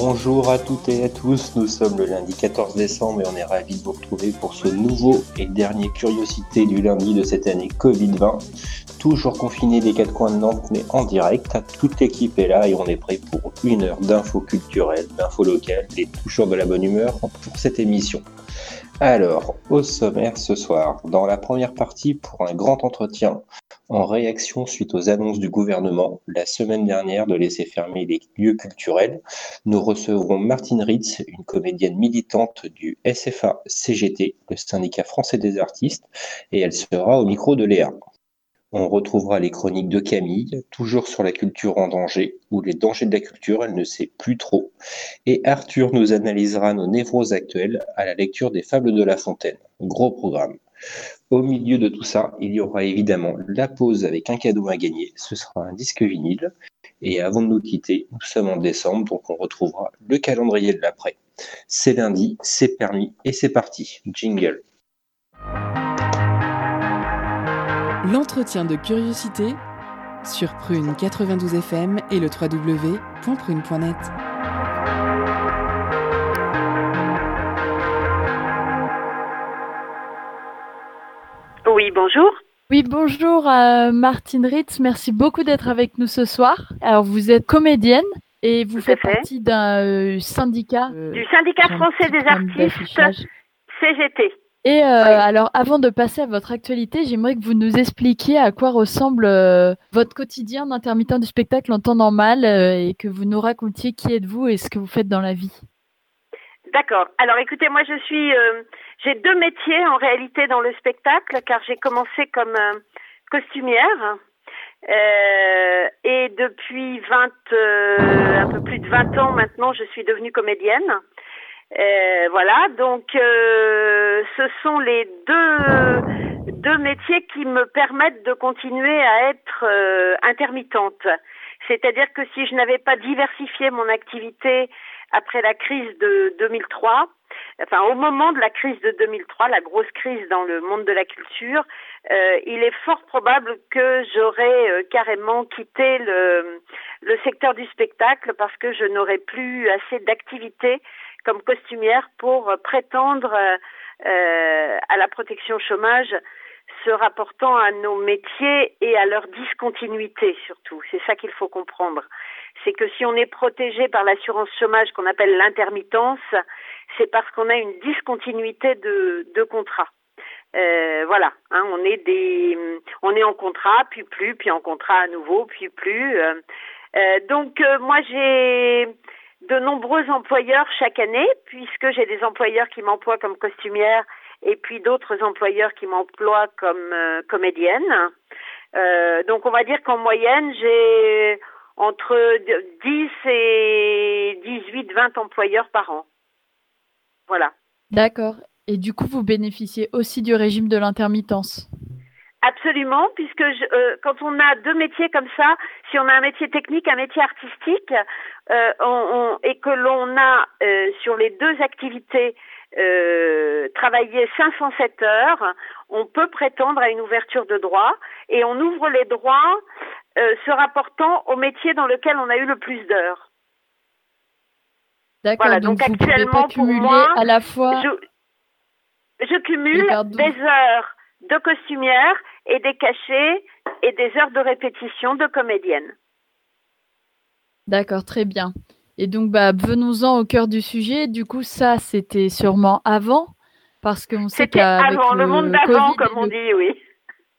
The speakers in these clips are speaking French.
Bonjour à toutes et à tous, nous sommes le lundi 14 décembre et on est ravis de vous retrouver pour ce nouveau et dernier Curiosité du lundi de cette année Covid-20. Toujours confiné des quatre coins de Nantes mais en direct, toute l'équipe est là et on est prêt pour une heure d'infos culturelles, d'infos locales et toujours de la bonne humeur pour cette émission. Alors, au sommaire ce soir, dans la première partie pour un grand entretien en réaction suite aux annonces du gouvernement la semaine dernière de laisser fermer les lieux culturels, nous recevrons Martine Ritz, une comédienne militante du SFA CGT, le syndicat français des artistes, et elle sera au micro de Léa. On retrouvera les chroniques de Camille, toujours sur la culture en danger, ou les dangers de la culture, elle ne sait plus trop. Et Arthur nous analysera nos névroses actuelles à la lecture des Fables de La Fontaine. Gros programme. Au milieu de tout ça, il y aura évidemment la pause avec un cadeau à gagner. Ce sera un disque vinyle. Et avant de nous quitter, nous sommes en décembre, donc on retrouvera le calendrier de l'après. C'est lundi, c'est permis et c'est parti. Jingle. L'entretien de curiosité sur Prune 92 FM et le www.prune.net. Oui, bonjour. Oui, bonjour euh, Martine Ritz, merci beaucoup d'être avec nous ce soir. Alors vous êtes comédienne et vous Tout faites fait. partie d'un euh, syndicat. euh, Du syndicat français des artistes. CGT. Et euh, Oui. alors, avant de passer à votre actualité, j'aimerais que vous nous expliquiez à quoi ressemble euh, votre quotidien d'intermittent du spectacle en temps normal euh, et que vous nous racontiez qui êtes-vous et ce que vous faites dans la vie. D'accord. Alors écoutez, moi je suis, j'ai deux métiers en réalité dans le spectacle, car j'ai commencé comme costumière. Et depuis 20, un peu plus de 20 ans maintenant, je suis devenue comédienne. Euh, voilà, donc euh, ce sont les deux, deux métiers qui me permettent de continuer à être euh, intermittente. C'est-à-dire que si je n'avais pas diversifié mon activité après la crise de 2003, enfin au moment de la crise de 2003, la grosse crise dans le monde de la culture, euh, il est fort probable que j'aurais carrément quitté le, le secteur du spectacle parce que je n'aurais plus assez d'activité comme costumière pour prétendre euh, euh, à la protection chômage se rapportant à nos métiers et à leur discontinuité surtout. C'est ça qu'il faut comprendre. C'est que si on est protégé par l'assurance chômage qu'on appelle l'intermittence, c'est parce qu'on a une discontinuité de, de contrat. Euh, voilà, hein, on est des, on est en contrat, puis plus, puis en contrat à nouveau, puis plus. Euh, euh, donc euh, moi j'ai de nombreux employeurs chaque année, puisque j'ai des employeurs qui m'emploient comme costumière et puis d'autres employeurs qui m'emploient comme euh, comédienne. Euh, donc on va dire qu'en moyenne, j'ai entre 10 et 18, 20 employeurs par an. Voilà. D'accord. Et du coup, vous bénéficiez aussi du régime de l'intermittence. Absolument, puisque je, euh, quand on a deux métiers comme ça, si on a un métier technique, un métier artistique, euh, on, on- et que l'on a euh, sur les deux activités euh, travaillé 507 heures, on peut prétendre à une ouverture de droit et on ouvre les droits euh, se rapportant au métier dans lequel on a eu le plus d'heures. D'accord. Voilà, donc, donc vous pouvez actuellement, pas pour cumuler moi, à la fois. Je, je cumule des heures de costumière et des cachets et des heures de répétition de comédienne. D'accord, très bien. Et donc, bah, venons-en au cœur du sujet. Du coup, ça, c'était sûrement avant, parce qu'on sait C'était qu'avec avant, le, monde d'avant, Covid comme on le- dit, oui.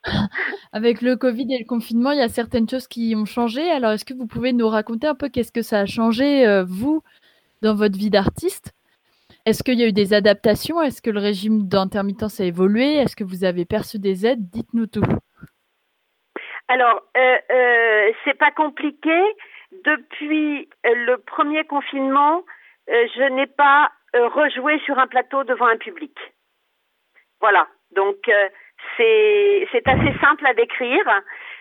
avec le Covid et le confinement, il y a certaines choses qui ont changé. Alors, est-ce que vous pouvez nous raconter un peu qu'est-ce que ça a changé, euh, vous, dans votre vie d'artiste Est-ce qu'il y a eu des adaptations? Est-ce que le régime d'intermittence a évolué? Est-ce que vous avez perçu des aides? Dites-nous tout. Alors, euh, euh, c'est pas compliqué. Depuis euh, le premier confinement, je n'ai pas rejouer sur un plateau devant un public. Voilà. Donc c'est assez simple à décrire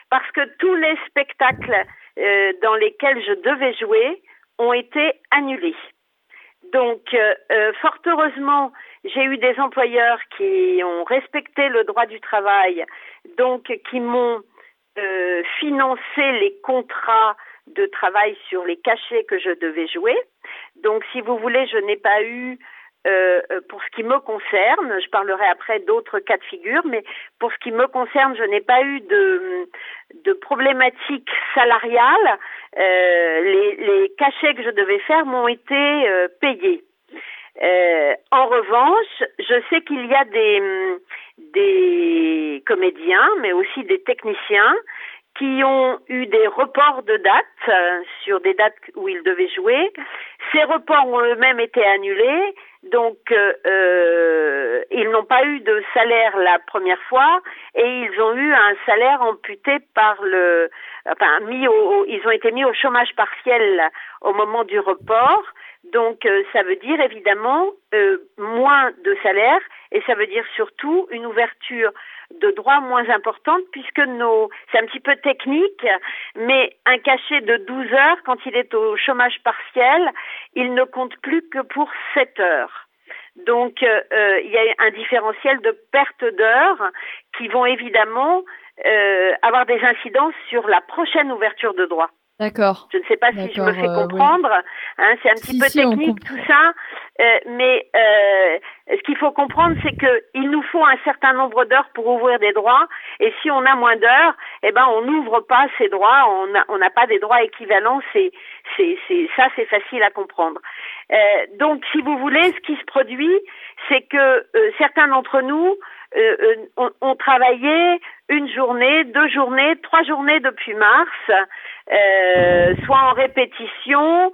parce que tous les spectacles dans lesquels je devais jouer ont été annulés. Donc, fort heureusement, j'ai eu des employeurs qui ont respecté le droit du travail, donc qui m'ont euh, financé les contrats de travail sur les cachets que je devais jouer. Donc, si vous voulez, je n'ai pas eu, euh, euh, pour ce qui me concerne, je parlerai après d'autres cas de figure, mais pour ce qui me concerne, je n'ai pas eu de, problématique salariale. les, les cachets que je devais faire m'ont été payés. Euh, en revanche, je sais qu'il y a des comédiens, mais aussi des techniciens qui ont eu des reports de dates euh, sur des dates où ils devaient jouer. Ces reports ont eux-mêmes été annulés, donc euh, euh ils n'ont pas eu de salaire la première fois et ils ont eu un salaire amputé par le, enfin mis au, ils ont été mis au chômage partiel au moment du report. Donc euh, ça veut dire évidemment moins de salaire et ça veut dire surtout une ouverture de droits moins importante puisque nos c'est un petit peu technique mais un cachet de 12 heures quand il est au chômage partiel, il ne compte plus que pour 7 heures. Donc euh, il y a un différentiel de perte d'heures qui vont évidemment avoir des incidences sur la prochaine ouverture de droits. D'accord. Je ne sais pas si je me fais comprendre. Hein, c'est un petit peu technique tout ça, euh, mais euh, ce qu'il faut comprendre, c'est que il nous faut un certain nombre d'heures pour ouvrir des droits, et si on a moins d'heures, eh ben on n'ouvre pas ces droits, on n'a pas des droits équivalents. C'est c'est c'est ça, c'est facile à comprendre. Euh, donc, si vous voulez, ce qui se produit, c'est que certains d'entre nous ont, ont travaillé une journée, deux journées, trois journées depuis mars euh, soit en répétition,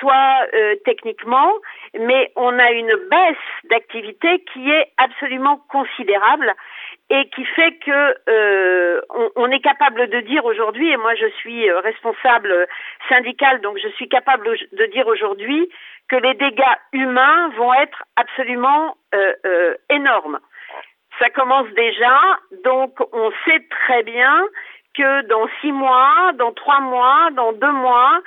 soit euh, techniquement, mais on a une baisse d'activité qui est absolument considérable et qui fait que euh, on, on, est capable de dire aujourd'hui, et moi je suis responsable syndical, donc je suis capable de dire aujourd'hui que les dégâts humains vont être absolument énormes. Ça commence déjà, donc on sait très bien que dans six mois, dans trois mois, dans deux mois,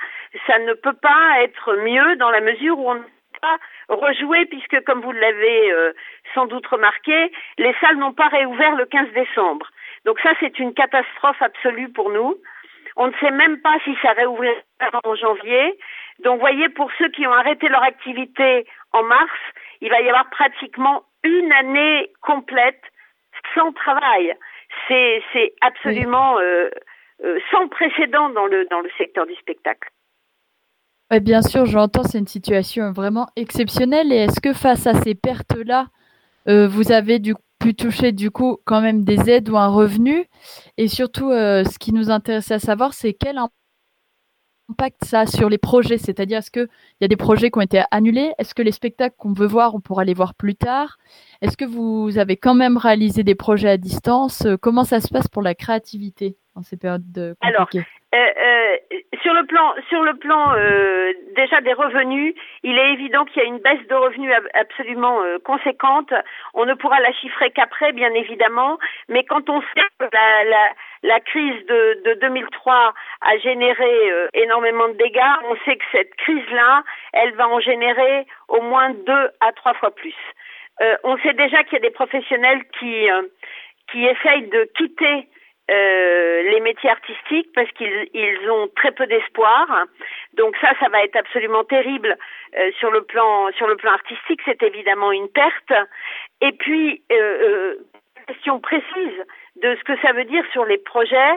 ça ne peut pas être mieux dans la mesure où on ne peut pas rejouer puisque, comme vous l'avez euh, sans doute remarqué, les salles n'ont pas réouvert le 15 décembre. Donc ça, c'est une catastrophe absolue pour nous. On ne sait même pas si ça réouvrira en janvier. Donc, voyez, pour ceux qui ont arrêté leur activité en mars, il va y avoir pratiquement une année complète sans travail c'est absolument euh, euh, sans précédent dans le, dans le secteur du spectacle. bien sûr, j'entends, c'est une situation vraiment exceptionnelle. Et est-ce que face à ces pertes-là, euh, vous avez du, pu toucher du coup quand même des aides ou un revenu? Et surtout, ce qui nous intéresse à savoir, c'est quel impact ça sur les projets? C'est-à-dire, est-ce qu'il y a des projets qui ont été annulés? Est-ce que les spectacles qu'on veut voir, on pourra les voir plus tard? Est-ce que vous avez quand même réalisé des projets à distance? Comment ça se passe pour la créativité? En ces périodes compliquées Alors, euh, euh, sur le plan, sur le plan euh, déjà des revenus, il est évident qu'il y a une baisse de revenus absolument conséquente. On ne pourra la chiffrer qu'après, bien évidemment, mais quand on sait que la, la, la crise de, de 2003 a généré énormément de dégâts, on sait que cette crise-là, elle va en générer au moins deux à trois fois plus. on sait déjà qu'il y a des professionnels qui qui essayent de quitter euh, les métiers artistiques parce qu'ils ils ont très peu d'espoir. Donc ça, ça va être absolument terrible euh, sur le plan sur le plan artistique. C'est évidemment une perte. Et puis euh, question précise de ce que ça veut dire sur les projets.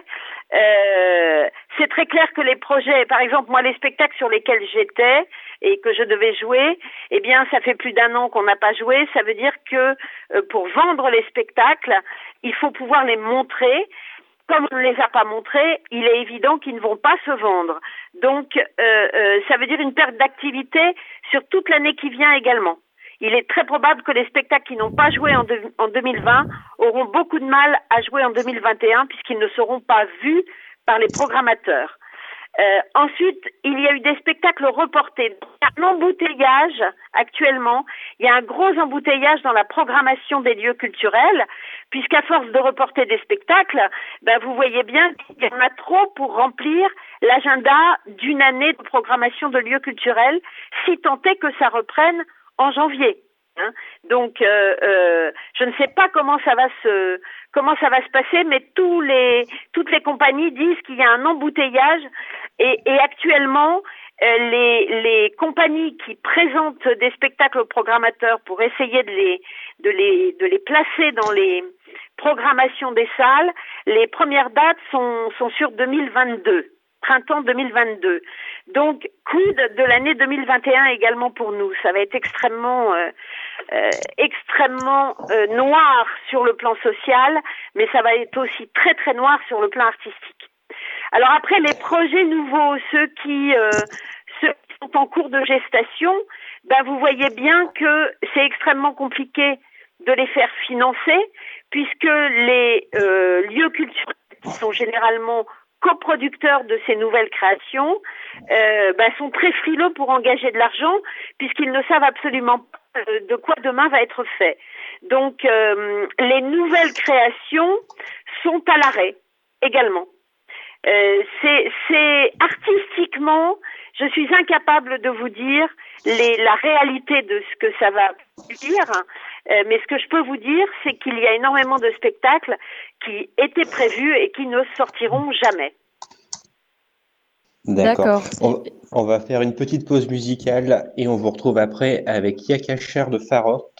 c'est très clair que les projets, par exemple moi les spectacles sur lesquels j'étais et que je devais jouer, eh bien ça fait plus d'un an qu'on n'a pas joué. Ça veut dire que pour vendre les spectacles, il faut pouvoir les montrer comme on ne les a pas montrés, il est évident qu'ils ne vont pas se vendre. Donc, euh, euh, ça veut dire une perte d'activité sur toute l'année qui vient également. Il est très probable que les spectacles qui n'ont pas joué en, en 2020 auront beaucoup de mal à jouer en 2021 puisqu'ils ne seront pas vus par les programmateurs. Euh, ensuite, il y a eu des spectacles reportés. Un embouteillage actuellement. Il y a un gros embouteillage dans la programmation des lieux culturels, puisqu'à force de reporter des spectacles, ben, vous voyez bien qu'il y en a trop pour remplir l'agenda d'une année de programmation de lieux culturels, si tant est que ça reprenne en janvier. Hein. Donc, euh, euh, je ne sais pas comment ça va se comment ça va se passer, mais tous les toutes les compagnies disent qu'il y a un embouteillage et, et actuellement euh, les, les compagnies qui présentent des spectacles aux programmateurs pour essayer de les de les de les placer dans les programmations des salles, les premières dates sont sont sur 2022 printemps 2022. Donc, quid de l'année 2021 également pour nous. Ça va être extrêmement, euh, euh, extrêmement euh, noir sur le plan social, mais ça va être aussi très très noir sur le plan artistique. Alors après, les projets nouveaux, ceux qui, ceux qui sont en cours de gestation, ben vous voyez bien que c'est extrêmement compliqué de les faire financer, puisque les lieux culturels sont généralement coproducteurs de ces nouvelles créations euh, bah, sont très frileux pour engager de l'argent puisqu'ils ne savent absolument pas euh, de quoi demain va être fait. Donc euh, les nouvelles créations sont à l'arrêt également. c'est artistiquement, je suis incapable de vous dire les, la réalité de ce que ça va dire, mais ce que je peux vous dire, c'est qu'il y a énormément de spectacles qui étaient prévus et qui ne sortiront jamais. D'accord. On, va faire une petite pause musicale et on vous retrouve après avec Yakachar de Farot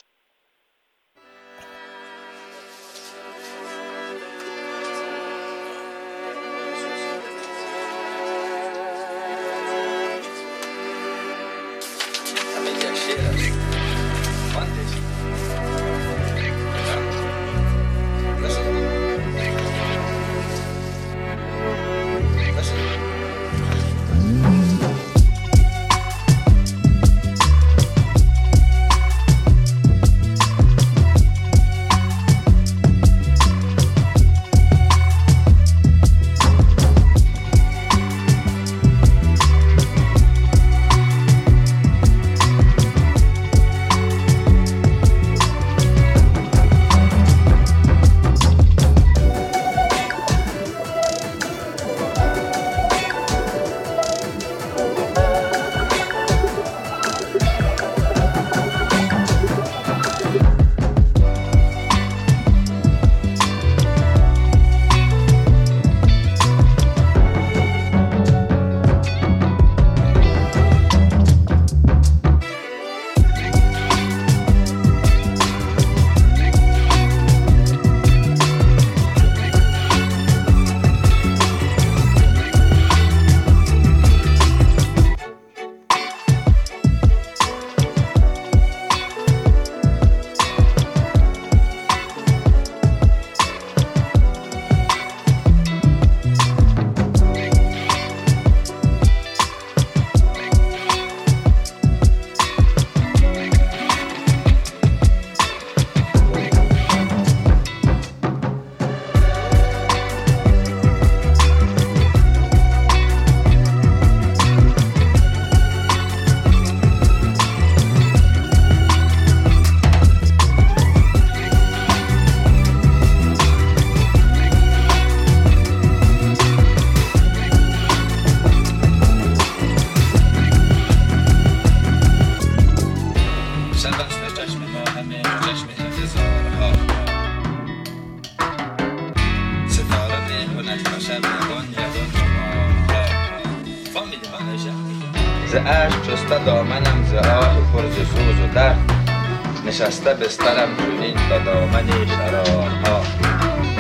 بسترم چونین تا دامن شرارها.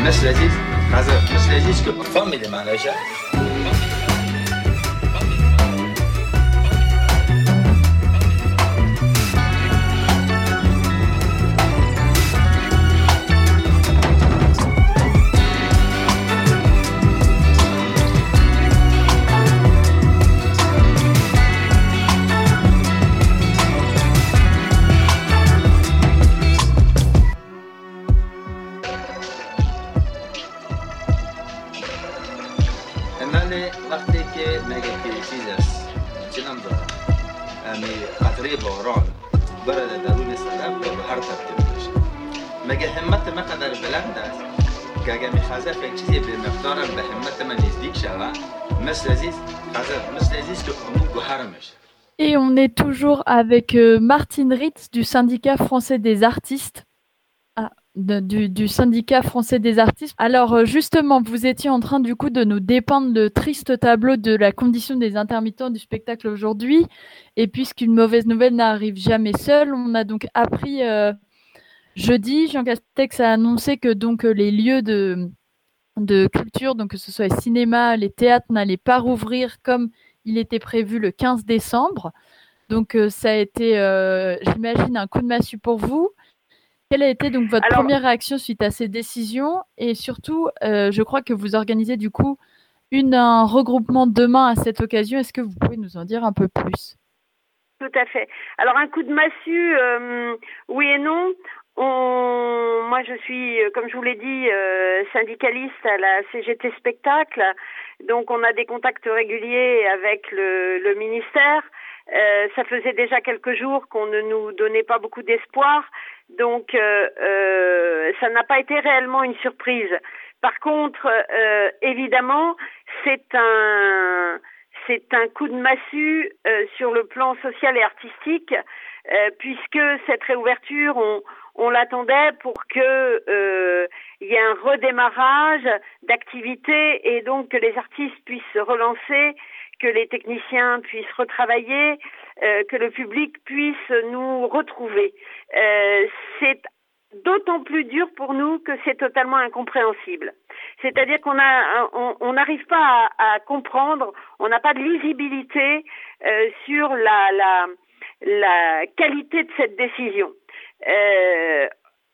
مثل عزیز مثل عزیز که فامیلی منشه avec euh, Martine Ritz du syndicat français des artistes. Ah, du, syndicat français des artistes. Alors euh, justement, vous étiez en train du coup de nous dépeindre le triste tableau de la condition des intermittents du spectacle aujourd'hui. Et puisqu'une mauvaise nouvelle n'arrive jamais seule, on a donc appris euh, jeudi, Jean Castex a annoncé que donc les lieux de, de culture, donc que ce soit les cinémas, les théâtres, n'allaient pas rouvrir comme il était prévu le 15 décembre. Donc euh, ça a été, euh, j'imagine, un coup de massue pour vous. Quelle a été donc votre Alors- première réaction suite à ces décisions? Et surtout, euh, je crois que vous organisez du coup une, un regroupement demain à cette occasion. Est-ce que vous pouvez nous en dire un peu plus? Tout à fait. Alors un coup de massue, euh, oui et non. On, moi, je suis, comme je vous l'ai dit, euh, syndicaliste à la CGT Spectacle. Donc, on a des contacts réguliers avec le, le ministère. Euh, ça faisait déjà quelques jours qu'on ne nous donnait pas beaucoup d'espoir. Donc, euh, euh, ça n'a pas été réellement une surprise. Par contre, euh, évidemment, c'est un, c'est un coup de massue euh, sur le plan social et artistique, puisque cette réouverture, on, on l'attendait pour que euh, y ait un redémarrage d'activité et donc que les artistes puissent se relancer, que les techniciens puissent retravailler, euh, que le public puisse nous retrouver. Euh, c'est d'autant plus dur pour nous que c'est totalement incompréhensible. C'est-à-dire qu'on a, on n'arrive pas à, comprendre, on n'a pas de lisibilité euh, sur la, qualité de cette décision.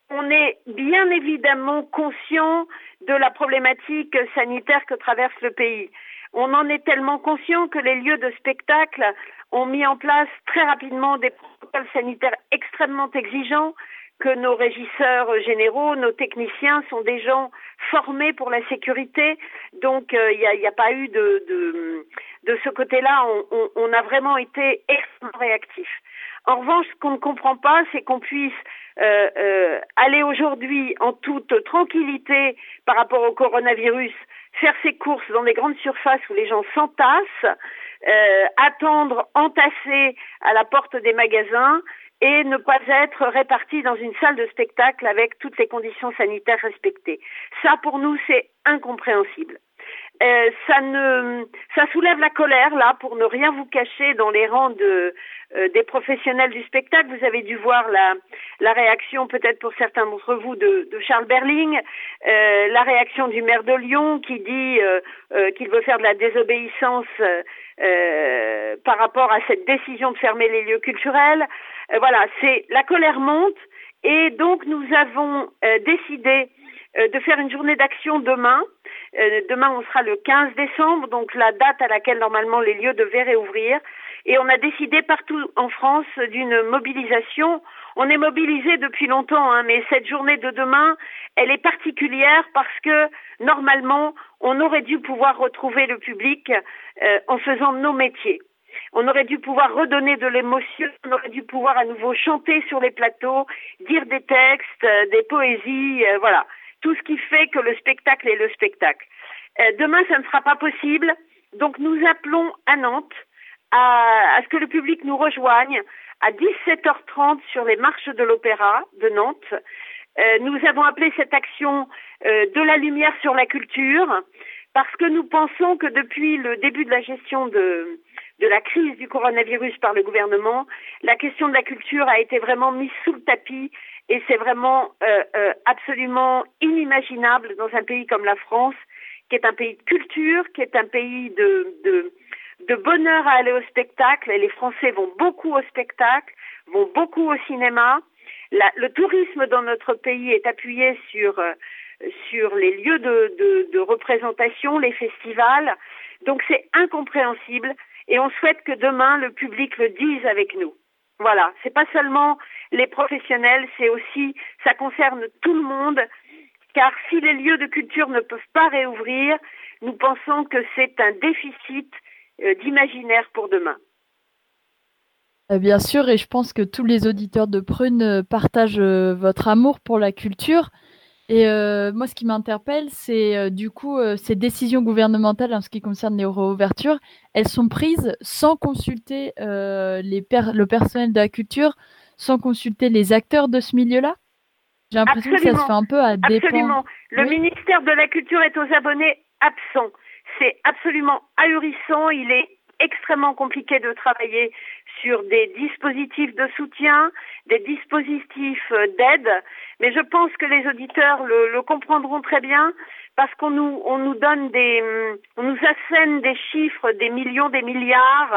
On est bien évidemment conscient de la problématique sanitaire que traverse le pays. On en est tellement conscient que les lieux de spectacle ont mis en place très rapidement des protocoles sanitaires extrêmement exigeants, que nos régisseurs généraux, nos techniciens sont des gens formés pour la sécurité. Donc il n'y a, pas eu de, de, ce côté-là, on, a vraiment été extrêmement réactifs. En revanche, ce qu'on ne comprend pas, c'est qu'on puisse euh, euh, aller aujourd'hui en toute tranquillité par rapport au coronavirus, faire ses courses dans des grandes surfaces où les gens s'entassent, euh, attendre entassés à la porte des magasins et ne pas être répartis dans une salle de spectacle avec toutes les conditions sanitaires respectées. Ça, pour nous, c'est incompréhensible. Euh, ça ne, ça soulève la colère là, pour ne rien vous cacher dans les rangs de euh, des professionnels du spectacle. Vous avez dû voir la la réaction peut-être pour certains d'entre vous de, de Charles Berling, euh, la réaction du maire de Lyon qui dit qu'il veut faire de la désobéissance par rapport à cette décision de fermer les lieux culturels. voilà, c'est la colère monte et donc nous avons décidé de faire une journée d'action demain. Euh, demain, on sera le 15 décembre, donc la date à laquelle normalement les lieux devaient réouvrir. Et on a décidé partout en France d'une mobilisation. On est mobilisé depuis longtemps, hein, mais cette journée de demain, elle est particulière parce que normalement, on aurait dû pouvoir retrouver le public euh, en faisant nos métiers. On aurait dû pouvoir redonner de l'émotion, on aurait dû pouvoir à nouveau chanter sur les plateaux, dire des textes, euh, des poésies, voilà tout ce qui fait que le spectacle est le spectacle. Euh, demain, ça ne sera pas possible, donc nous appelons à Nantes à, à, ce que le public nous rejoigne à 17h30 sur les marches de l'Opéra de Nantes. Euh, nous avons appelé cette action euh, de la lumière sur la culture parce que nous pensons que depuis le début de la gestion de, de la crise du coronavirus par le gouvernement, la question de la culture a été vraiment mise sous le tapis et c'est vraiment euh, euh, absolument inimaginable dans un pays comme la France, qui est un pays de culture, qui est un pays de, bonheur à aller au spectacle. Et les Français vont beaucoup au spectacle, vont beaucoup au cinéma. La, le tourisme dans notre pays est appuyé sur, euh, les lieux de, de représentation, les festivals. Donc c'est incompréhensible et on souhaite que demain le public le dise avec nous. Voilà, c'est pas seulement les professionnels, c'est aussi, ça concerne tout le monde, car si les lieux de culture ne peuvent pas réouvrir, nous pensons que c'est un déficit euh, d'imaginaire pour demain. Bien sûr, et je pense que tous les auditeurs de Prune partagent votre amour pour la culture. Et euh, moi, ce qui m'interpelle, c'est euh, du coup euh, ces décisions gouvernementales en ce qui concerne les réouvertures, elles sont prises sans consulter les le personnel de la culture, sans consulter les acteurs de ce milieu-là? J'ai l'impression que ça se fait un peu à dépend. Absolument. Le ministère de la Culture est aux abonnés absents. C'est absolument ahurissant. Il est extrêmement compliqué de travailler sur des dispositifs de soutien, des dispositifs d'aide, mais je pense que les auditeurs le, comprendront très bien parce qu'on nous on nous donne des on nous assène des chiffres, des millions, des milliards,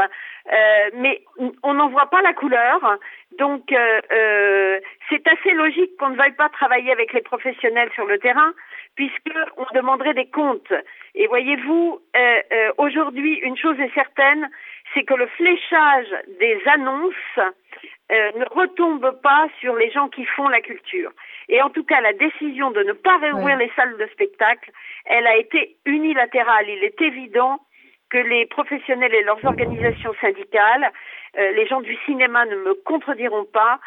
euh, mais on n'en voit pas la couleur. Donc euh, euh, c'est assez logique qu'on ne veuille pas travailler avec les professionnels sur le terrain puisque on demanderait des comptes. Et voyez-vous, euh, euh, aujourd'hui, une chose est certaine, c'est que le fléchage des annonces euh, ne retombe pas sur les gens qui font la culture. Et en tout cas, la décision de ne pas réouvrir les salles de spectacle, elle a été unilatérale. Il est évident que les professionnels et leurs organisations syndicales, les gens du cinéma ne me contrediront pas,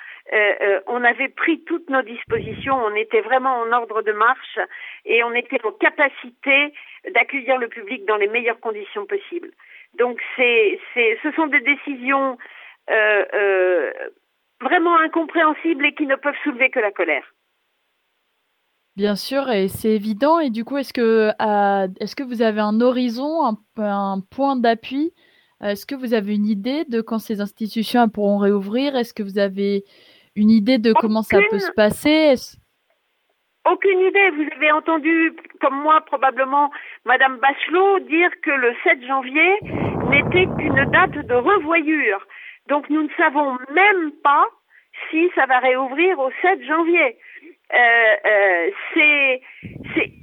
on avait pris toutes nos dispositions, on était vraiment en ordre de marche et on était en capacité d'accueillir le public dans les meilleures conditions possibles. Donc c'est, c'est, ce sont des décisions euh, euh, vraiment incompréhensibles et qui ne peuvent soulever que la colère. Bien sûr, et c'est évident. Et du coup, est-ce que, est-ce que vous avez un horizon, un, un point d'appui? Est-ce que vous avez une idée de quand ces institutions pourront réouvrir? Est-ce que vous avez une idée de comment ça peut se passer? Aucune idée. Vous avez entendu, comme moi probablement, Madame Bachelot dire que le 7 janvier n'était qu'une date de revoyure. Donc nous ne savons même pas si ça va réouvrir au 7 janvier. Euh, euh, c'est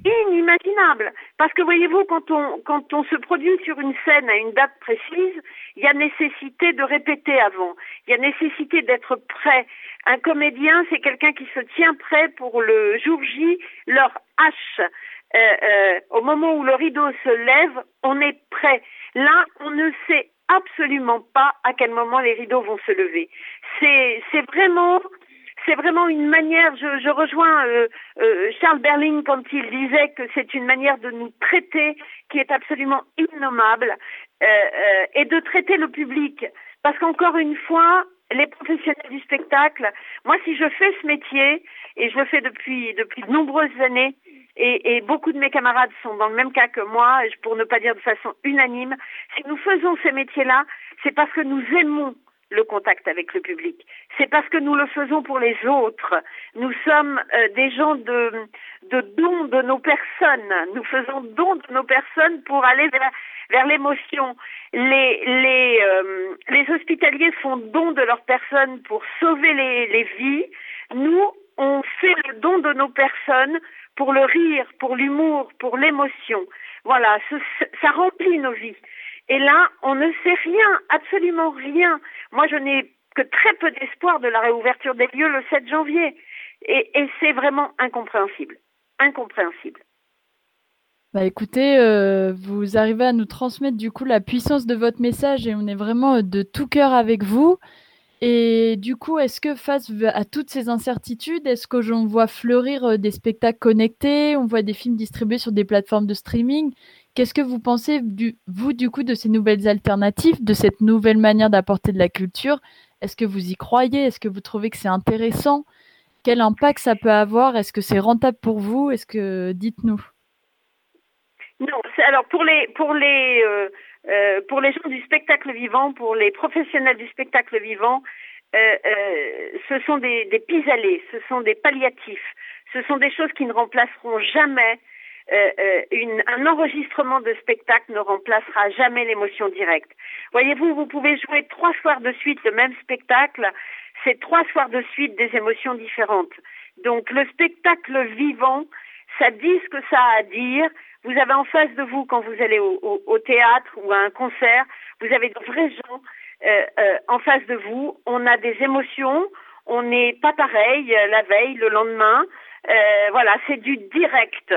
inimaginable parce que voyez-vous quand on quand on se produit sur une scène à une date précise, il y a nécessité de répéter avant, il y a nécessité d'être prêt. Un comédien, c'est quelqu'un qui se tient prêt pour le jour J, leur hache. Euh, au moment où le rideau se lève, on est prêt. Là, on ne sait absolument pas à quel moment les rideaux vont se lever. C'est vraiment c'est vraiment une manière, je, rejoins euh, euh, Charles Berling quand il disait que c'est une manière de nous traiter qui est absolument innommable euh, euh et de traiter le public. Parce qu'encore une fois, les professionnels du spectacle, moi si je fais ce métier, et je le fais depuis, depuis de nombreuses années, et, et, beaucoup de mes camarades sont dans le même cas que moi, pour ne pas dire de façon unanime, si nous faisons ces métiers-là, c'est parce que nous aimons le contact avec le public. C'est parce que nous le faisons pour les autres. Nous sommes euh, des gens de, de don de nos personnes. Nous faisons don de nos personnes pour aller vers, vers l'émotion. Les, les, euh, les hospitaliers font don de leurs personnes pour sauver les, les vies. Nous, on fait le don de nos personnes pour le rire, pour l'humour, pour l'émotion. Voilà, ça remplit nos vies. Et là, on ne sait rien, absolument rien. Moi, je n'ai que très peu d'espoir de la réouverture des lieux le 7 janvier. Et, c'est vraiment incompréhensible. Incompréhensible. Bah écoutez, euh, vous arrivez à nous transmettre du coup la puissance de votre message et on est vraiment de tout cœur avec vous. Et du coup, est-ce que face à toutes ces incertitudes, est-ce que j'en vois fleurir euh, des spectacles connectés, on voit des films distribués sur des plateformes de streaming Qu'est-ce que vous pensez, vous, du coup, de ces nouvelles alternatives, de cette nouvelle manière d'apporter de la culture? Est-ce que vous y croyez? Est-ce que vous trouvez que c'est intéressant? Quel impact ça peut avoir? Est-ce que c'est rentable pour vous? Est-ce que dites-nous. Non, alors pour les pour les euh, euh, pour les gens du spectacle vivant, pour les professionnels du spectacle vivant, euh, ce sont des, des pis-aller, ce sont des palliatifs, ce sont des choses qui ne remplaceront jamais euh, euh, une, un enregistrement de spectacle ne remplacera jamais l'émotion directe. Voyez-vous, vous pouvez jouer trois soirs de suite le même spectacle, c'est trois soirs de suite des émotions différentes. Donc le spectacle vivant, ça dit ce que ça a à dire. Vous avez en face de vous, quand vous allez au, au, au théâtre ou à un concert, vous avez de vrais gens euh, euh, en face de vous. On a des émotions, on n'est pas pareil euh, la veille, le lendemain. Euh, voilà, c'est du direct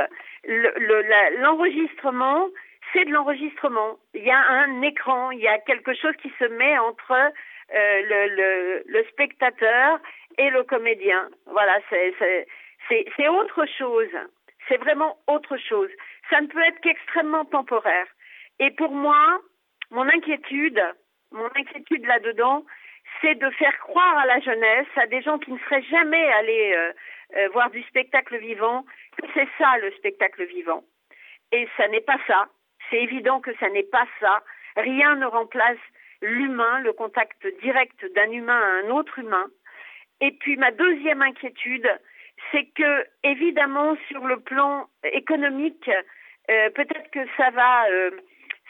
l'enregistrement, c'est de l'enregistrement. Il y a un écran, il y a quelque chose qui se met entre euh, le, le, spectateur et le comédien. Voilà, c'est autre chose. C'est vraiment autre chose. Ça ne peut être qu'extrêmement temporaire. Et pour moi, mon inquiétude, mon inquiétude là-dedans, c'est de faire croire à la jeunesse, à des gens qui ne seraient jamais allés euh, euh, voir du spectacle vivant, c'est ça le spectacle vivant. Et ça n'est pas ça. C'est évident que ça n'est pas ça. Rien ne remplace l'humain, le contact direct d'un humain à un autre humain. Et puis ma deuxième inquiétude, c'est que évidemment sur le plan économique, euh, peut-être que ça va, euh,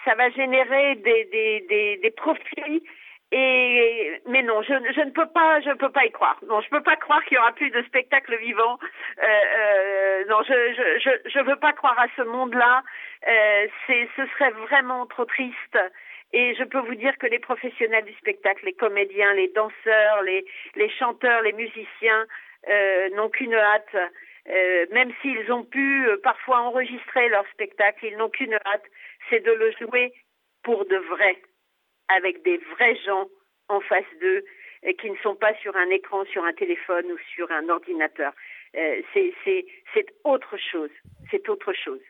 ça va générer des, des, des, des profits. Et mais non, je, je, ne peux pas, je ne peux pas y croire. Non, je peux pas croire qu'il y aura plus de spectacles vivants. Euh, euh non, je, je, je, je veux pas croire à ce monde-là. Euh, c'est, ce serait vraiment trop triste. Et je peux vous dire que les professionnels du spectacle, les comédiens, les danseurs, les, les chanteurs, les musiciens n'ont qu'une hâte. Même s'ils ont pu parfois enregistrer leur spectacle, ils n'ont qu'une hâte, c'est de le jouer pour de vrai, avec des vrais gens en face d'eux, qui ne sont pas sur un écran, sur un téléphone ou sur un ordinateur. c'est autre chose. C'est autre chose.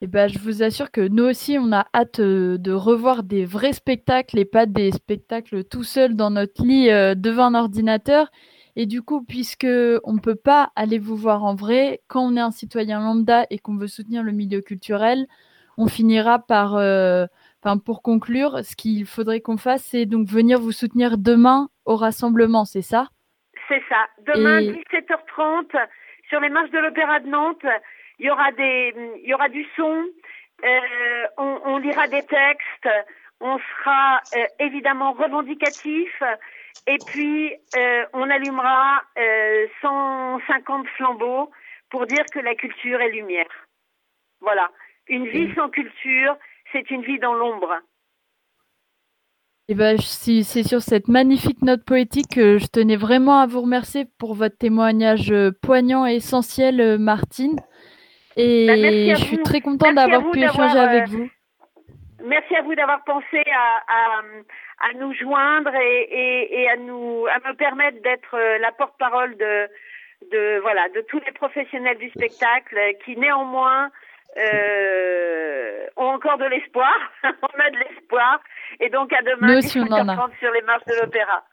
Eh ben, je vous assure que nous aussi, on a hâte euh, de revoir des vrais spectacles et pas des spectacles tout seuls dans notre lit euh, devant un ordinateur. Et du coup, puisque on ne peut pas aller vous voir en vrai, quand on est un citoyen lambda et qu'on veut soutenir le milieu culturel, on finira par, euh, enfin, pour conclure, ce qu'il faudrait qu'on fasse, c'est donc venir vous soutenir demain au rassemblement, c'est ça? C'est ça. Demain, 17h30, sur les marches de l'Opéra de Nantes il y aura des, il y aura du son, euh, on, on, lira des textes, on sera euh, évidemment revendicatif, et puis euh, on allumera 150 euh, flambeaux pour dire que la culture est lumière. Voilà, une vie sans culture, c'est une vie dans l'ombre. Eh ben, c'est sur cette magnifique note poétique que je tenais vraiment à vous remercier pour votre témoignage poignant et essentiel, Martine. Et bah, je suis très contente d'avoir pu échanger avec euh, vous. Merci à vous d'avoir pensé à, à, à, nous joindre et, et, et, à nous à me permettre d'être euh, la porte-parole de, de voilà de tous les professionnels du spectacle qui néanmoins euh, ont encore de l'espoir. on a de l'espoir et donc à demain sur les marches de l'opéra.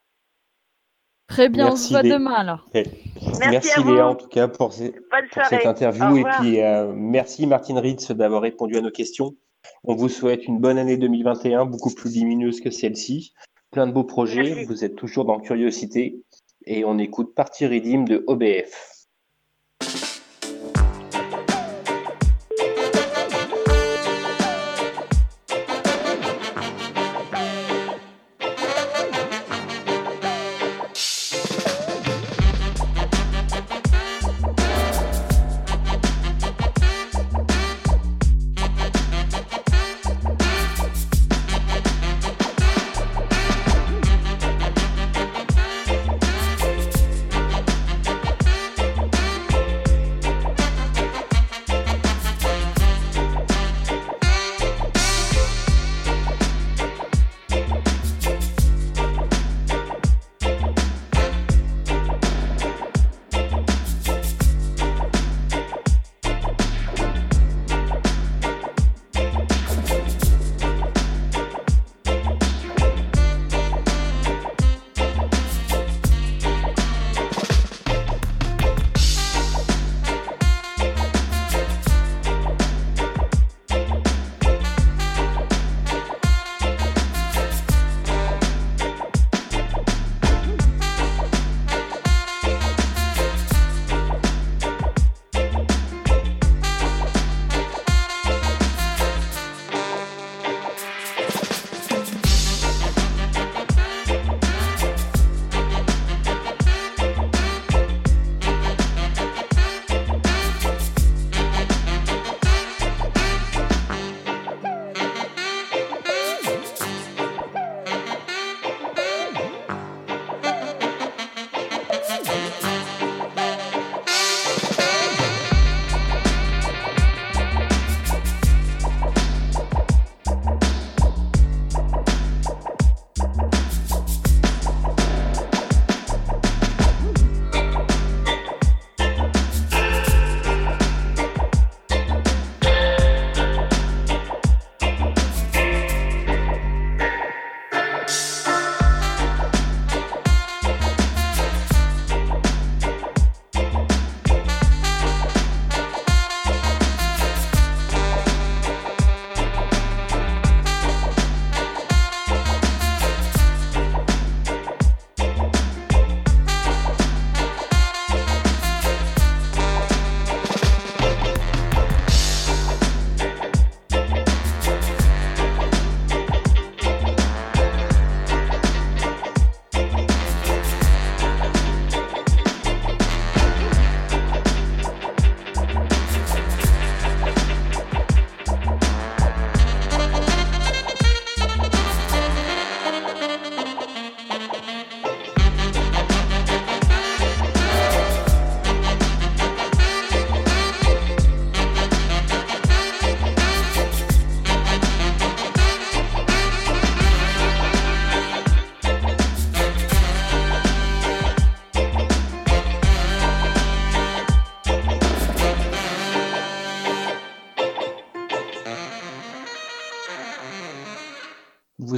Très bien, on se voit demain alors. Merci, Léa en tout cas pour, cette interview et puis euh, merci Martine Ritz d'avoir répondu à nos questions. On vous souhaite une bonne année 2021, beaucoup plus lumineuse que celle-ci. Plein de beaux projets, vous êtes toujours dans Curiosité et on écoute Partie Redeem de OBF.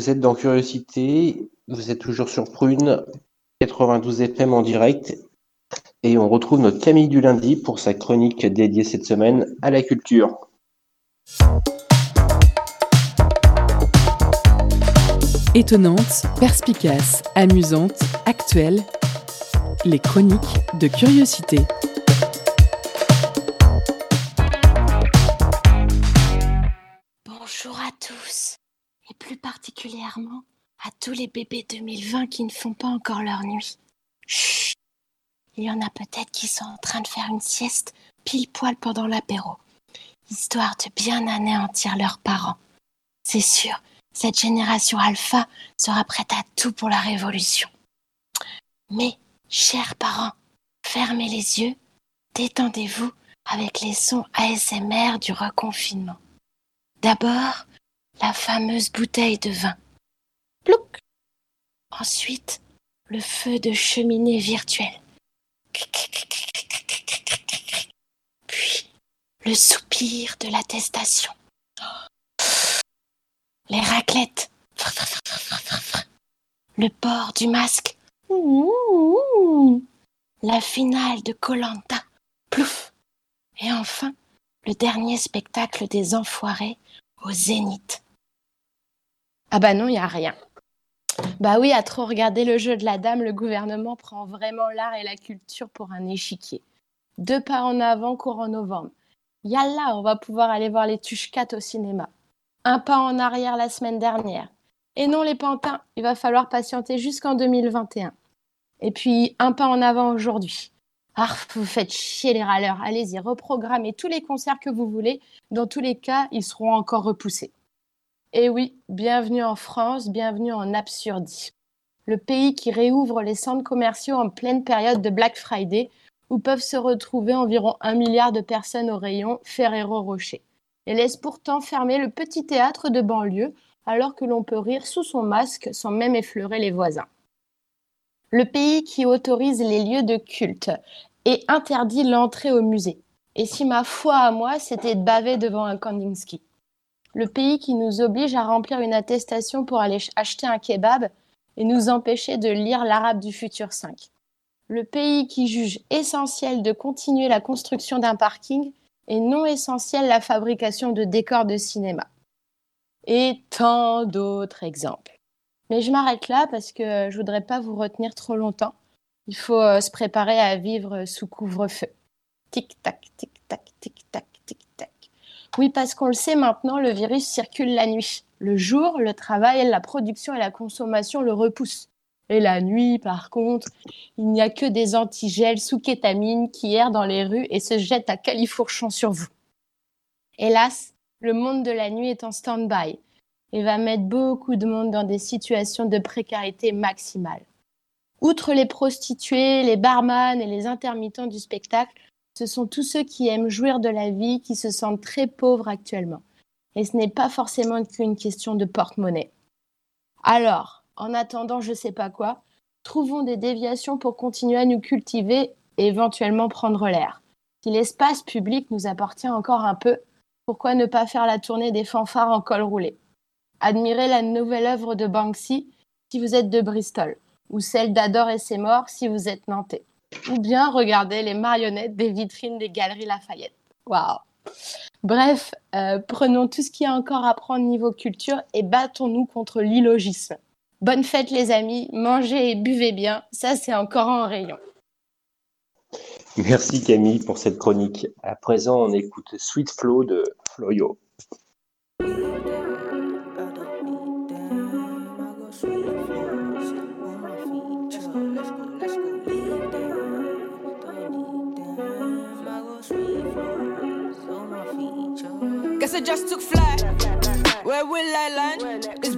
Vous êtes dans Curiosité, vous êtes toujours sur Prune, 92 FM en direct, et on retrouve notre Camille du lundi pour sa chronique dédiée cette semaine à la culture. Étonnante, perspicace, amusante, actuelle, les chroniques de Curiosité. Plus particulièrement à tous les bébés 2020 qui ne font pas encore leur nuit. Chut Il y en a peut-être qui sont en train de faire une sieste pile poil pendant l'apéro, histoire de bien anéantir leurs parents. C'est sûr, cette génération alpha sera prête à tout pour la révolution. Mais, chers parents, fermez les yeux, détendez-vous avec les sons ASMR du reconfinement. D'abord, la fameuse bouteille de vin. Plouc Ensuite, le feu de cheminée virtuelle. Puis, le soupir de l'attestation. Les raclettes. Le port du masque. La finale de Colanta. Plouf Et enfin, le dernier spectacle des enfoirés au zénith. Ah bah non, il n'y a rien. Bah oui, à trop regarder le jeu de la dame, le gouvernement prend vraiment l'art et la culture pour un échiquier. Deux pas en avant, courant novembre. Yalla, on va pouvoir aller voir les 4 au cinéma. Un pas en arrière la semaine dernière. Et non, les pantins, il va falloir patienter jusqu'en 2021. Et puis, un pas en avant aujourd'hui. Ah, vous faites chier les râleurs. Allez-y, reprogrammez tous les concerts que vous voulez. Dans tous les cas, ils seront encore repoussés. Et oui, bienvenue en France, bienvenue en Absurdie. Le pays qui réouvre les centres commerciaux en pleine période de Black Friday, où peuvent se retrouver environ un milliard de personnes au rayon Ferrero Rocher. Et laisse pourtant fermer le petit théâtre de banlieue, alors que l'on peut rire sous son masque sans même effleurer les voisins. Le pays qui autorise les lieux de culte et interdit l'entrée au musée. Et si ma foi à moi, c'était de baver devant un Kandinsky. Le pays qui nous oblige à remplir une attestation pour aller acheter un kebab et nous empêcher de lire l'arabe du futur 5. Le pays qui juge essentiel de continuer la construction d'un parking et non essentiel la fabrication de décors de cinéma. Et tant d'autres exemples. Mais je m'arrête là parce que je voudrais pas vous retenir trop longtemps. Il faut euh, se préparer à vivre sous couvre-feu. Tic-tac, tic-tac, tic-tac. Oui, parce qu'on le sait maintenant, le virus circule la nuit. Le jour, le travail, la production et la consommation le repoussent. Et la nuit, par contre, il n'y a que des antigels sous kétamine qui errent dans les rues et se jettent à califourchon sur vous. Hélas, le monde de la nuit est en stand-by et va mettre beaucoup de monde dans des situations de précarité maximale. Outre les prostituées, les barman et les intermittents du spectacle, ce sont tous ceux qui aiment jouir de la vie qui se sentent très pauvres actuellement. Et ce n'est pas forcément qu'une question de porte-monnaie. Alors, en attendant je sais pas quoi, trouvons des déviations pour continuer à nous cultiver et éventuellement prendre l'air. Si l'espace public nous appartient encore un peu, pourquoi ne pas faire la tournée des fanfares en col roulé? Admirez la nouvelle œuvre de Banksy si vous êtes de Bristol ou celle d'Adore et ses morts si vous êtes nantais. Ou bien regardez les marionnettes des vitrines des galeries Lafayette. Waouh Bref, euh, prenons tout ce qu'il y a encore à prendre niveau culture et battons-nous contre l'illogisme. Bonne fête les amis, mangez et buvez bien, ça c'est encore en rayon. Merci Camille pour cette chronique. À présent, on écoute Sweet Flow de Floyo. I just took flight. Where will I land? This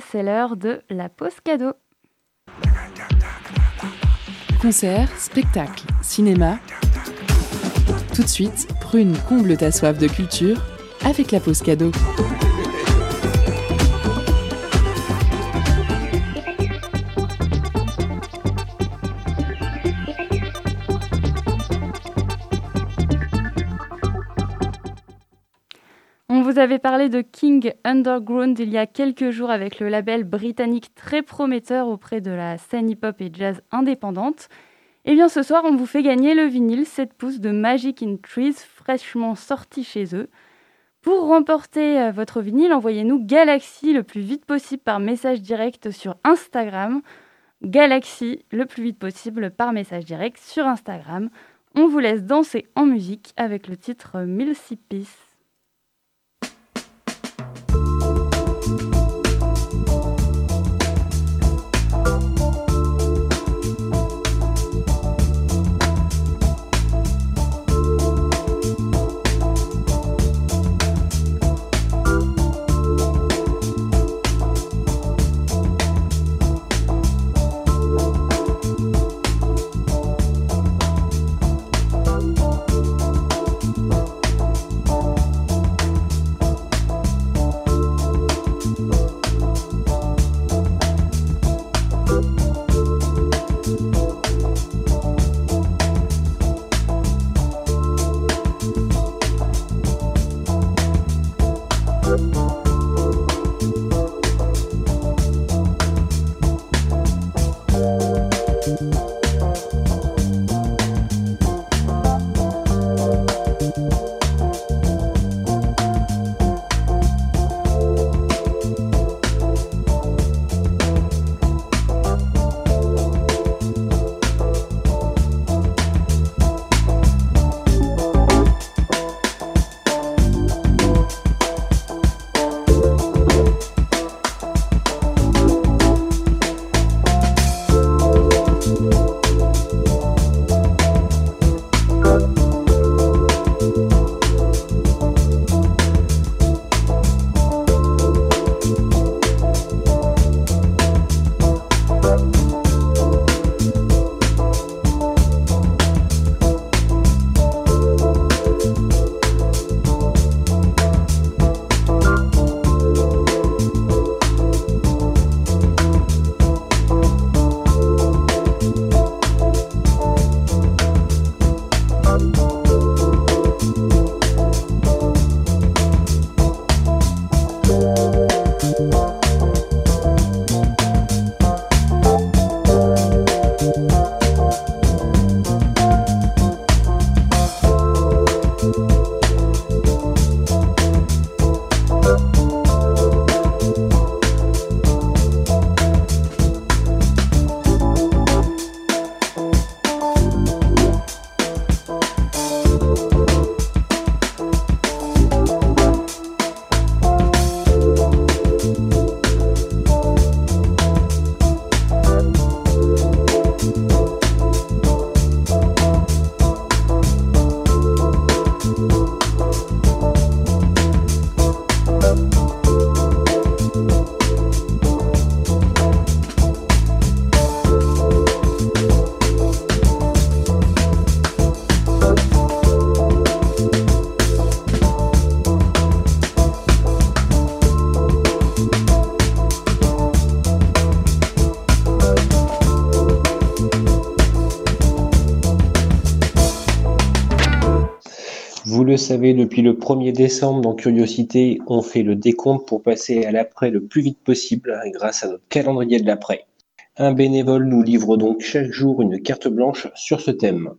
c'est l'heure de la pause cadeau. Concert, spectacle, cinéma. Tout de suite, Prune comble ta soif de culture avec la pause cadeau. Avait parlé de King Underground il y a quelques jours avec le label britannique très prometteur auprès de la scène hip-hop et jazz indépendante. Et bien ce soir, on vous fait gagner le vinyle 7 pouces de Magic in Trees fraîchement sorti chez eux. Pour remporter euh, votre vinyle, envoyez-nous Galaxy le plus vite possible par message direct sur Instagram. Galaxy le plus vite possible par message direct sur Instagram. On vous laisse danser en musique avec le titre Milsy Peace. Vous savez, depuis le 1er décembre, dans Curiosité, on fait le décompte pour passer à l'après le plus vite possible hein, grâce à notre calendrier de l'après. Un bénévole nous livre donc chaque jour une carte blanche sur ce thème.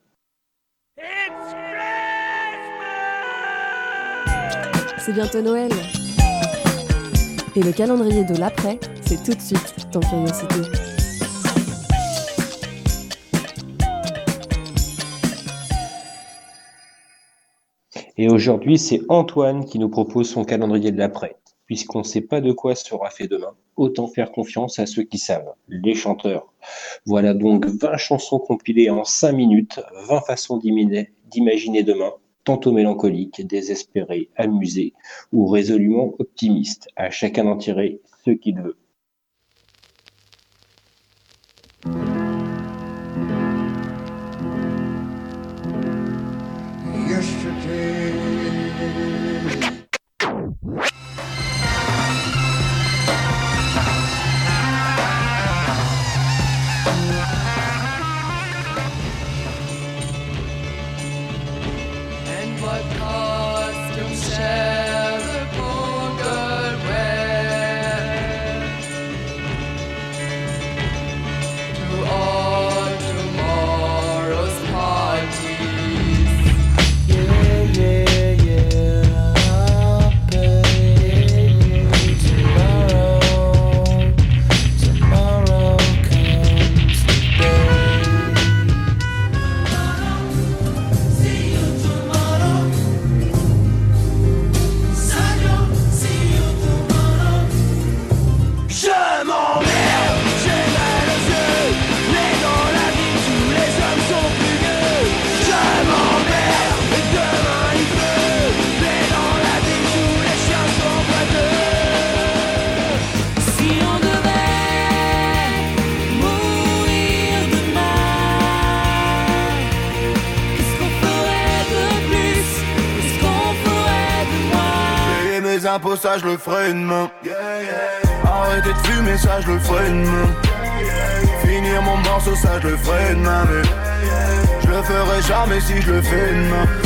C'est bientôt Noël. Et le calendrier de l'après, c'est tout de suite dans Curiosité. Et aujourd'hui, c'est Antoine qui nous propose son calendrier de l'après. Puisqu'on ne sait pas de quoi sera fait demain, autant faire confiance à ceux qui savent, les chanteurs. Voilà donc 20 chansons compilées en 5 minutes, 20 façons d'imaginer demain, tantôt mélancoliques, désespérées, amusées, ou résolument optimistes. À chacun d'en tirer ce qu'il veut. ça je le ferai une main. Arrêtez de fumer ça je le ferai une main. Finir mon morceau ça je le ferai une main. Mais je le ferai jamais si je le fais une main.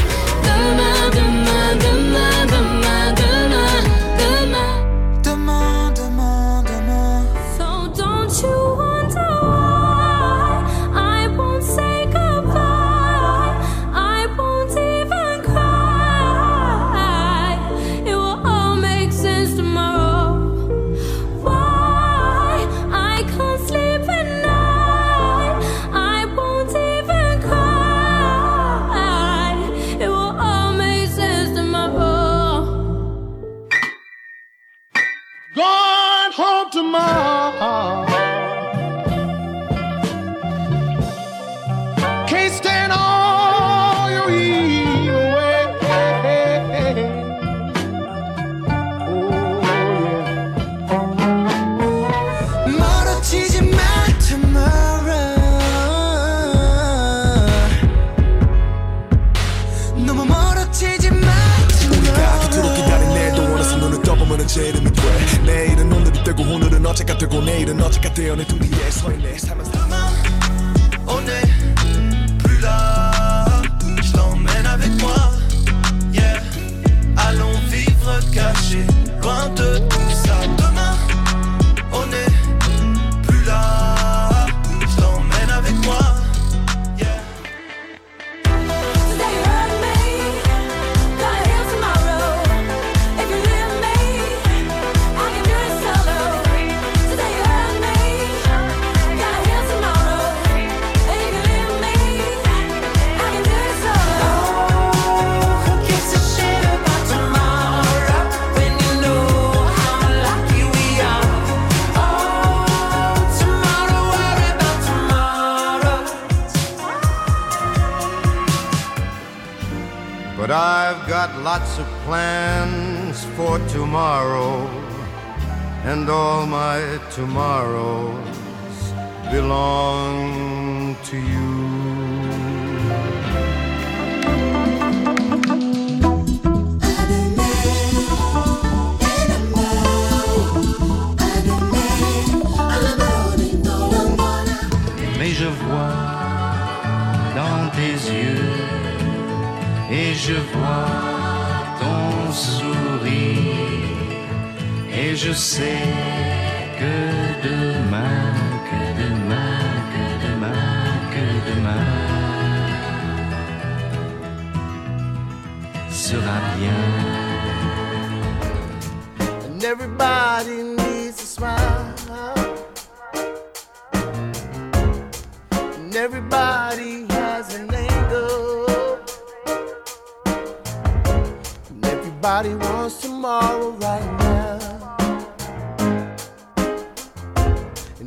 tomorrow.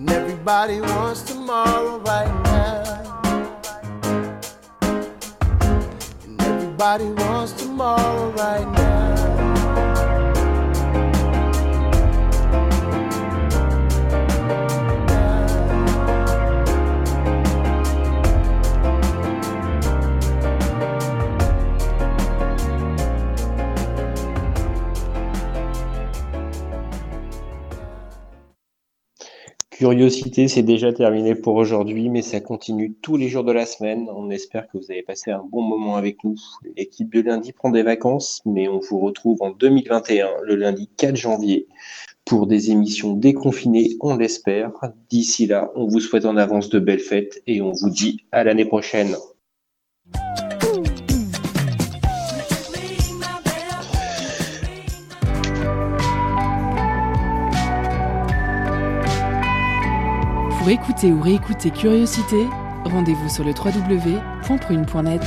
And everybody wants tomorrow right now. And everybody wants tomorrow right now. Curiosité, c'est déjà terminé pour aujourd'hui, mais ça continue tous les jours de la semaine. On espère que vous avez passé un bon moment avec nous. L'équipe de lundi prend des vacances, mais on vous retrouve en 2021, le lundi 4 janvier, pour des émissions déconfinées, on l'espère. D'ici là, on vous souhaite en avance de belles fêtes et on vous dit à l'année prochaine. Pour écouter ou réécouter Curiosité, rendez-vous sur le www.prune.net.